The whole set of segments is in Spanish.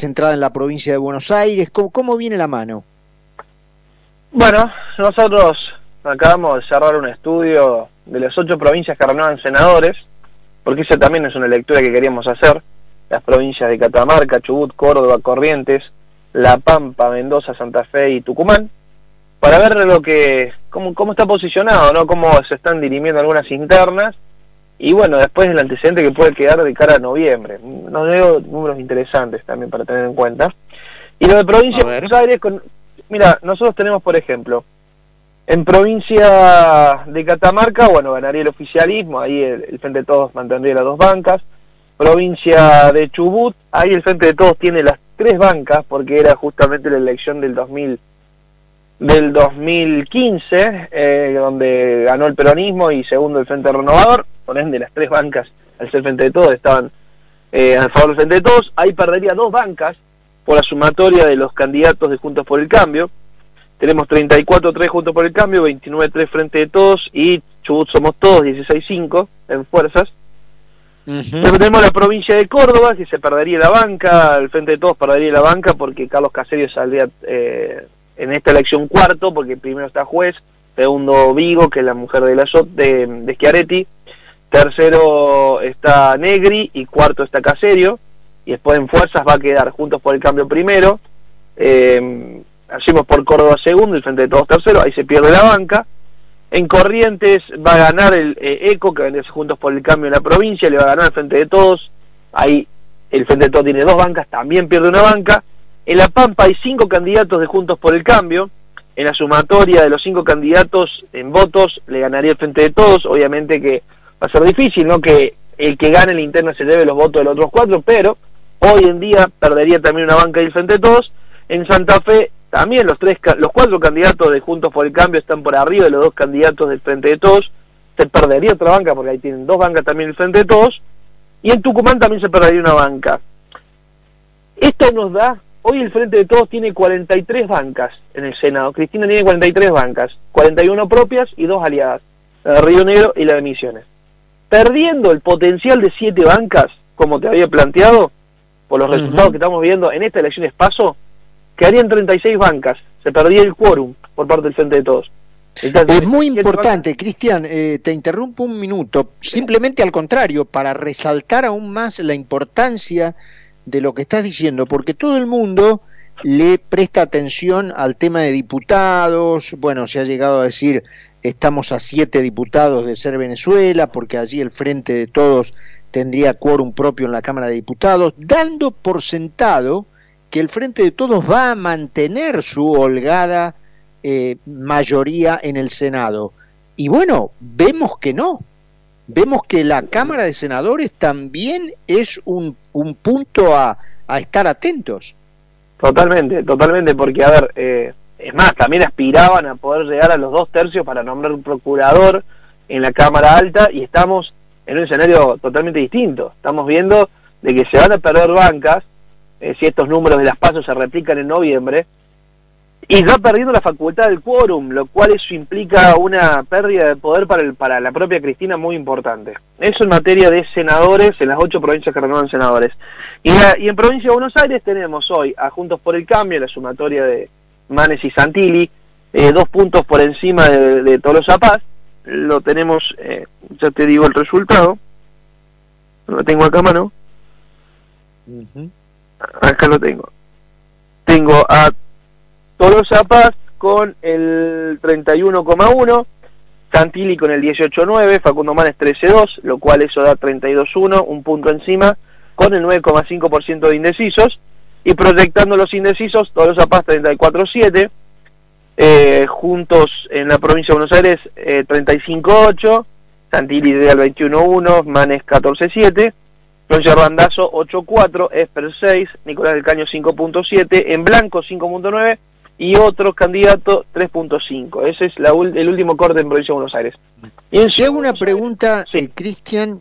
centrada en la provincia de Buenos Aires. ¿Cómo, cómo viene la mano? Bueno, nosotros acabamos de cerrar un estudio de las ocho provincias que renuevan senadores, porque esa también es una lectura que queríamos hacer, las provincias de Catamarca, Chubut, Córdoba, Corrientes, La Pampa, Mendoza, Santa Fe y Tucumán, para ver lo que cómo, cómo está posicionado, ¿no? cómo se están dirimiendo algunas internas, y bueno, después el antecedente que puede quedar de cara a noviembre. Nos veo números interesantes también para tener en cuenta. Y lo de provincia de Buenos Aires, con, mira, nosotros tenemos, por ejemplo, en provincia de Catamarca, bueno, ganaría el oficialismo, ahí el, Frente de Todos mantendría las dos bancas. Provincia de Chubut, ahí el Frente de Todos tiene las tres bancas, porque era justamente la elección del 2000 del 2015, eh, donde ganó el peronismo y segundo el Frente Renovador, ende las tres bancas, al ser Frente de Todos, estaban eh, a favor del Frente de Todos, ahí perdería dos bancas por la sumatoria de los candidatos de Juntos por el Cambio, tenemos 34-3 Juntos por el Cambio, 29-3 Frente de Todos y Chubut somos todos, 16-5 en fuerzas. tenemos la provincia de Córdoba, que se perdería la banca, el Frente de Todos perdería la banca porque Carlos Caserio saldría eh, en esta elección cuarto, porque primero está juez, segundo Vigo, que es la mujer de, la de, de Schiaretti, tercero está Negri y cuarto está Caserio, y después en fuerzas va a quedar Juntos por el Cambio primero, eh, hacemos por Córdoba segundo, el Frente de Todos tercero, ahí se pierde la banca, en Corrientes va a ganar el eh, ECO, que vende Juntos por el Cambio en la provincia, le va a ganar el Frente de Todos, ahí el Frente de Todos tiene dos bancas, también pierde una banca, en La Pampa hay cinco candidatos de Juntos por el Cambio. En la sumatoria de los cinco candidatos en votos le ganaría el Frente de Todos. Obviamente que va a ser difícil, ¿no? Que el que gane la interna se lleve los votos de los otros cuatro, pero hoy en día perdería también una banca y el Frente de Todos. En Santa Fe también los tres, los cuatro candidatos de Juntos por el Cambio están por arriba de los dos candidatos del Frente de Todos. Se perdería otra banca porque ahí tienen dos bancas también el Frente de Todos. Y en Tucumán también se perdería una banca. Esto nos da Hoy el Frente de Todos tiene 43 bancas en el Senado. Cristina tiene 43 bancas, 41 propias y dos aliadas, la de Río Negro y la de Misiones. Perdiendo el potencial de 7 bancas, como te había planteado, por los resultados que estamos viendo en esta elección paso, quedarían 36 bancas. Se perdía el quórum por parte del Frente de Todos. es muy importante, Cristian, eh, te interrumpo un minuto. Simplemente al contrario, para resaltar aún más la importancia de lo que estás diciendo, porque todo el mundo le presta atención al tema de diputados, bueno, se ha llegado a decir estamos a siete diputados de ser Venezuela, porque allí el frente de todos tendría quórum propio en la Cámara de Diputados, dando por sentado que el frente de todos va a mantener su holgada eh, mayoría en el Senado. Y bueno, vemos que no, vemos que la Cámara de Senadores también es un, un punto a, a, estar atentos. Totalmente, totalmente, porque a ver, eh, es más, también aspiraban a poder llegar a los dos tercios para nombrar un procurador en la Cámara Alta y estamos en un escenario totalmente distinto. Estamos viendo de que se van a perder bancas, eh, si estos números de las pasos se replican en noviembre, y va perdiendo la facultad del quórum, lo cual eso implica una pérdida de poder para, el, para la propia Cristina muy importante. Eso en materia de senadores en las ocho provincias que renuevan senadores. Y, y en provincia de Buenos Aires tenemos hoy a Juntos por el Cambio, la sumatoria de Manes y Santilli, eh, dos puntos por encima de, de Tolosa Paz. Lo tenemos, eh, ya te digo el resultado. Lo tengo acá a mano. Acá lo tengo. Tengo a Tolosa Paz con el 31,1, Santilli con el 18,9, Facundo Manes 13,2, lo cual eso da 32,1, un punto encima, con el 9,5% de indecisos, y proyectando los indecisos, Tolosa Paz 34,7, eh, juntos en la provincia de Buenos Aires eh, 35,8, Santilli al 21,1, Manes 14,7, Roger Randazo 8,4, Esper 6, Nicolás del Caño 5,7, en blanco 5,9, y otro candidato 3.5. Ese es la, el último corte en Provincia de Buenos Aires. Y hago una pregunta, sí. Eh, Cristian,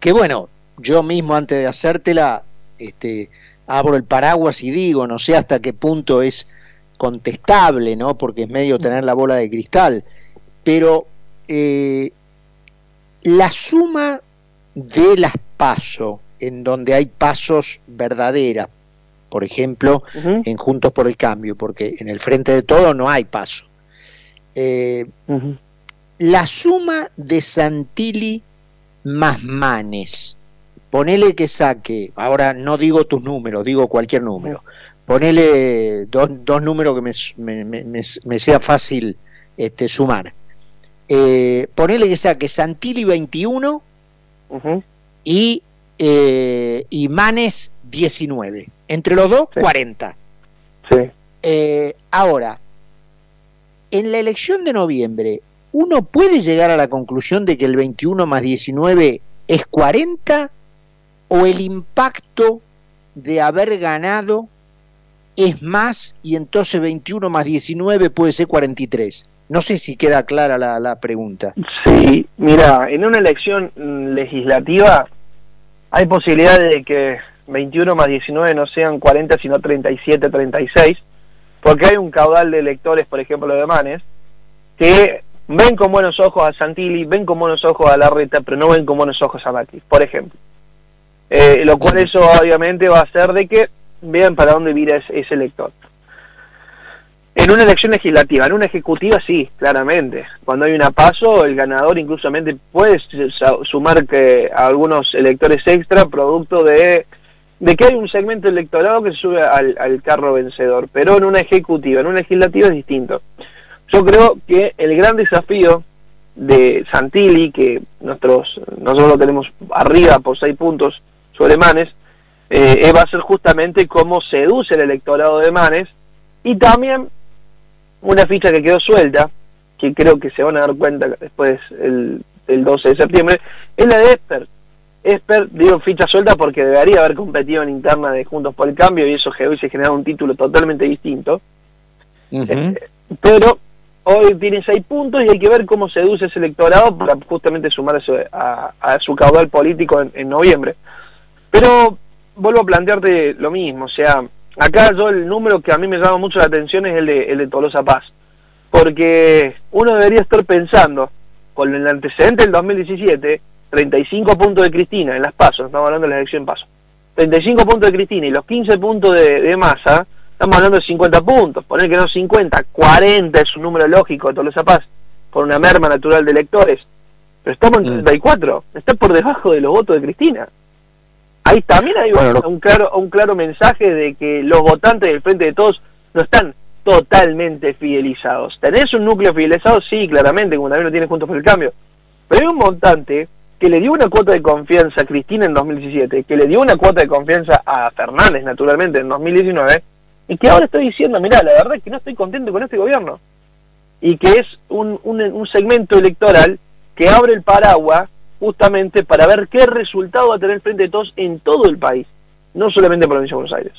que bueno, yo mismo antes de hacértela, este, abro el paraguas y digo, no sé hasta qué punto es contestable, ¿no? Porque es medio tener la bola de cristal, pero eh, la suma de las pasos, en donde hay pasos verdaderas, por ejemplo, en Juntos por el Cambio, porque en el frente de todo no hay paso. Eh, la suma de Santilli más Manes, ponele que saque, ahora no digo tus números, digo cualquier número, ponele dos, dos números que me, me, sea fácil este, sumar. Eh, ponele que saque Santilli 21 y, eh, y Manes 19. Entre los dos, 40. Sí. Eh, ahora, en la elección de noviembre, ¿uno puede llegar a la conclusión de que el 21 más 19 es 40 o el impacto de haber ganado es más y entonces 21 más 19 puede ser 43? No sé si queda clara la, pregunta. Sí, mira, en una elección legislativa hay posibilidad de que 21 más 19 no sean 40 sino 37, 36, porque hay un caudal de electores, por ejemplo, de Manes, que ven con buenos ojos a Santilli, ven con buenos ojos a Larreta, pero no ven con buenos ojos a Macri, por ejemplo. Eh, lo cual eso obviamente va a hacer de que vean para dónde vira ese, elector. En una elección legislativa, en una ejecutiva sí, claramente. Cuando hay una paso, el ganador incluso puede sumar que algunos electores extra producto de, de que hay un segmento electorado que sube al, carro vencedor. Pero en una ejecutiva, en una legislativa es distinto. Yo creo que el gran desafío de Santilli, que nosotros, nosotros lo tenemos arriba por seis puntos sobre Manes, eh, va a ser justamente cómo seduce el electorado de Manes y también una ficha que quedó suelta, que creo que se van a dar cuenta después el, el 12 de septiembre, es la de Esper. Esper, digo ficha suelta porque debería haber competido en interna de Juntos por el Cambio y eso hubiese generado un título totalmente distinto. Eh, pero hoy tiene seis puntos y hay que ver cómo seduce ese electorado para justamente sumarse a, a su caudal político en, en, noviembre. Pero vuelvo a plantearte lo mismo, o sea, Acá yo el número que a mí me llama mucho la atención es el de, el de Tolosa Paz, porque uno debería estar pensando, con el antecedente del 2017, 35 puntos de Cristina en las pasos, estamos hablando de la elección paso, 35 puntos de Cristina y los 15 puntos de, de Massa, estamos hablando de 50 puntos, poner que no 50, 40 es un número lógico de Tolosa Paz, por una merma natural de electores, pero estamos en 34, mm. está por debajo de los votos de Cristina. Ahí también hay un, claro, un claro mensaje de que los votantes del Frente de Todos no están totalmente fidelizados. ¿Tenés un núcleo fidelizado? Sí, claramente, como también lo tiene Juntos por el Cambio. Pero hay un votante que le dio una cuota de confianza a Cristina en 2017, que le dio una cuota de confianza a Fernández, naturalmente, en 2019, y que ahora estoy diciendo, mira, la verdad es que no estoy contento con este gobierno. Y que es un, un, un segmento electoral que abre el paraguas justamente para ver qué resultado va a tener Frente de Todos en todo el país, no solamente en Provincia de Buenos Aires.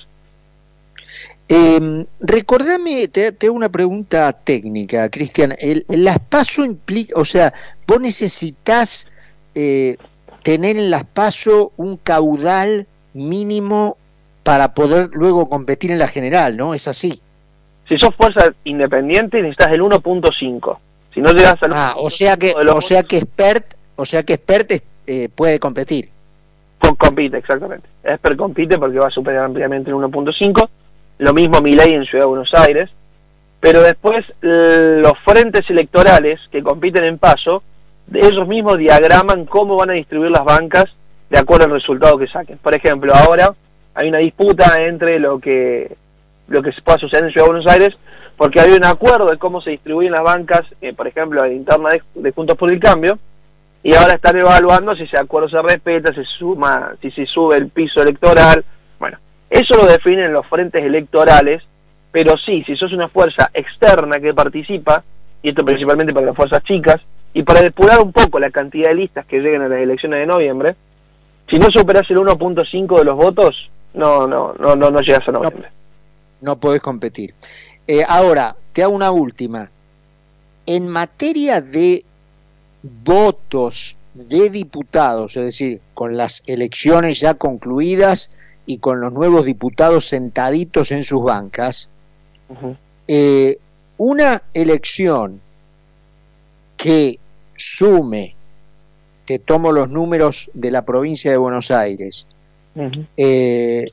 Eh, recordame, te, hago una pregunta técnica, Cristian. El, las PASO implica, o sea, vos necesitas eh, tener en las PASO un caudal mínimo para poder luego competir en la general, ¿no? Es así. Si sos fuerza independiente necesitas el 1.5. Si no llegas al Ah, o sea que, o sea que expert o sea que Expert eh, puede competir. Con, compite, exactamente. Expert compite porque va a superar ampliamente el 1.5. Lo mismo Milei en Ciudad de Buenos Aires. Pero después los frentes electorales que compiten en paso, ellos mismos diagraman cómo van a distribuir las bancas de acuerdo al resultado que saquen. Por ejemplo, ahora hay una disputa entre lo que lo que pueda suceder en Ciudad de Buenos Aires, porque hay un acuerdo de cómo se distribuyen las bancas, eh, por ejemplo, en interna de Juntos por el Cambio, y ahora están evaluando si ese acuerdo se respeta, se suma, si se sube el piso electoral. Bueno, eso lo definen los frentes electorales, pero sí, si sos una fuerza externa que participa, y esto principalmente para las fuerzas chicas, y para depurar un poco la cantidad de listas que lleguen a las elecciones de noviembre, si no superas el 1.5 de los votos, no, no, no, no, no llegas a noviembre. No, podés competir. Eh, ahora, te hago una última. En materia de votos de diputados, es decir, con las elecciones ya concluidas y con los nuevos diputados sentaditos en sus bancas, eh, una elección que sume, te tomo los números de la provincia de Buenos Aires, eh,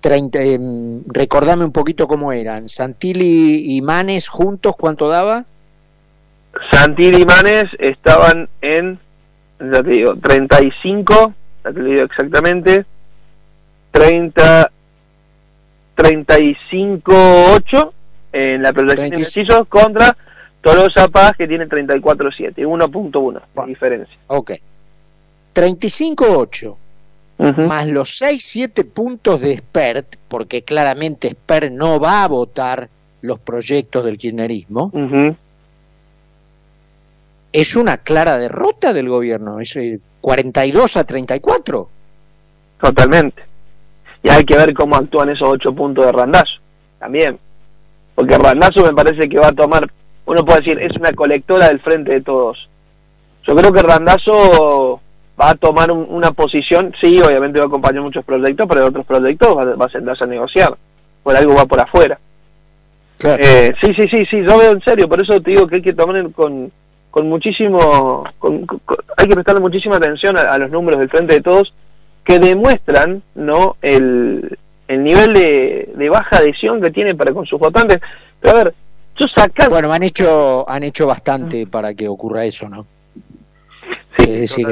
30, em, recordame un poquito cómo eran. Santilli y Manes juntos, ¿cuánto daba? Santilli y Manes estaban en, ya te digo, 35, ya te digo exactamente, 30, 35-8 en la proyección de indecisos contra Tolosa Paz que tiene 34-7, 1.1 de diferencia. Ok. 35-8 más los 6-7 puntos de Spert, porque claramente Spert no va a votar los proyectos del kirchnerismo, es una clara derrota del gobierno, es 42 a 34. Totalmente. Y hay que ver cómo actúan esos 8 puntos de Randazo, también. Porque Randazo me parece que va a tomar, uno puede decir, es una colectora del frente de todos. Yo creo que Randazo va a tomar una posición, sí, obviamente va a acompañar muchos proyectos, pero otros proyectos va, a sentarse a negociar, por algo va por afuera. Eh, sí, sí, sí, sí, yo veo en serio, por eso te digo que hay que tomar con, con muchísimo, hay que prestarle muchísima atención a, los números del frente de todos que demuestran no el, el nivel de, de, baja adhesión que tiene para con sus votantes. Pero a ver, yo sacar... Bueno, han hecho, han hecho bastante para que ocurra eso, ¿no? Sí,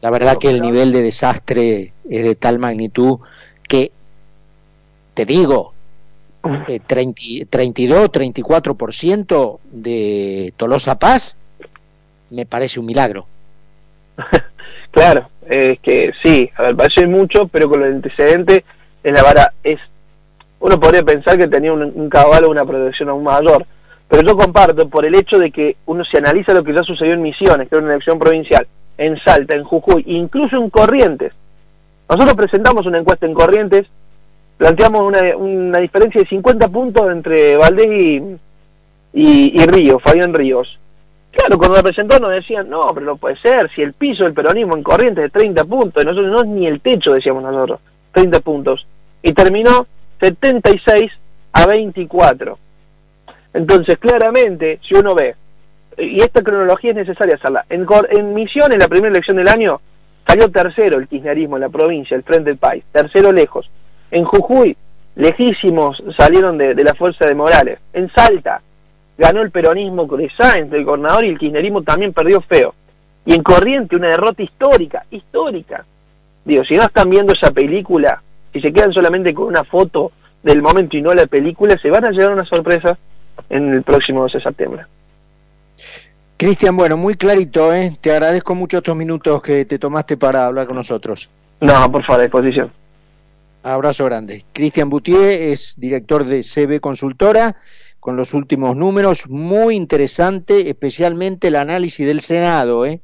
la verdad que el nivel de desastre es de tal magnitud que, te digo, eh, 32, 34% de Tolosa Paz me parece un milagro. claro, es que sí, a ver, parece mucho, pero con el antecedente es la vara, es, uno podría pensar que tenía un, un caballo una protección aún mayor, pero yo comparto por el hecho de que uno se analiza lo que ya sucedió en Misiones, que era una elección provincial, en Salta, en Jujuy, incluso en Corrientes. Nosotros presentamos una encuesta en Corrientes, planteamos una, diferencia de 50 puntos entre Valdés y, y, Ríos, Fabián Ríos. Claro, cuando la presentó nos decían, no, pero no puede ser, si el piso del peronismo en Corrientes es de 30 puntos, nosotros no es ni el techo, decíamos nosotros, 30 puntos. Y terminó 76 a 24. Entonces, claramente, si uno ve y esta cronología es necesaria hacerla. En, en Misiones, la primera elección del año, salió tercero el kirchnerismo en la provincia, el Frente del País, tercero lejos. En Jujuy, lejísimos salieron de, la fuerza de Morales. En Salta, ganó el peronismo con entre el gobernador, y el kirchnerismo también perdió feo. Y en Corriente, una derrota histórica, histórica. Digo, si no están viendo esa película, si se quedan solamente con una foto del momento y no la película, se van a llevar una sorpresa en el próximo 12 de septiembre. Cristian, bueno, muy clarito, ¿eh? Te agradezco mucho estos minutos que te tomaste para hablar con nosotros. No, por favor, a disposición. Abrazo grande. Cristian Boutier es director de CB Consultora, con los últimos números. Muy interesante, especialmente el análisis del Senado, ¿eh?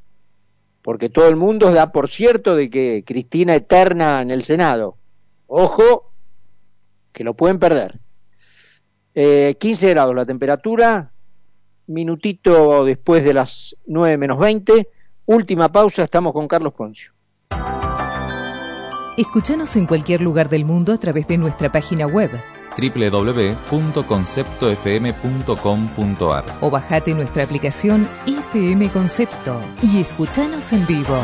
Porque todo el mundo da por cierto de que Cristina eterna en el Senado. Ojo, que lo pueden perder. Eh, 15 grados la temperatura, minutito después de las 9 menos 20. Última pausa, estamos con Carlos Poncio. Escúchanos en cualquier lugar del mundo a través de nuestra página web www.conceptofm.com.ar o bajate nuestra aplicación FM Concepto y escúchanos en vivo.